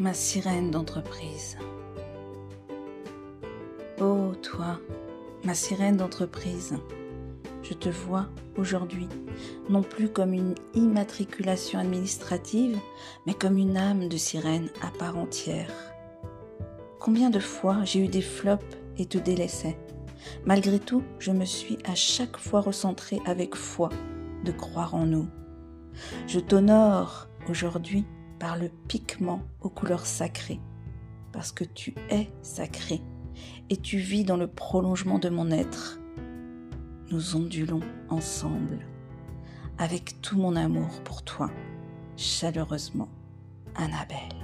ma sirène d'entreprise. Oh toi, ma sirène d'entreprise, je te vois aujourd'hui non plus comme une immatriculation administrative, mais comme une âme de sirène à part entière. Combien de fois j'ai eu des flops et te délaissais. Malgré tout, je me suis à chaque fois recentrée avec foi de croire en nous. Je t'honore aujourd'hui par le piquement aux couleurs sacrées, parce que tu es sacré et tu vis dans le prolongement de mon être. Nous ondulons ensemble, avec tout mon amour pour toi, chaleureusement, Annabelle.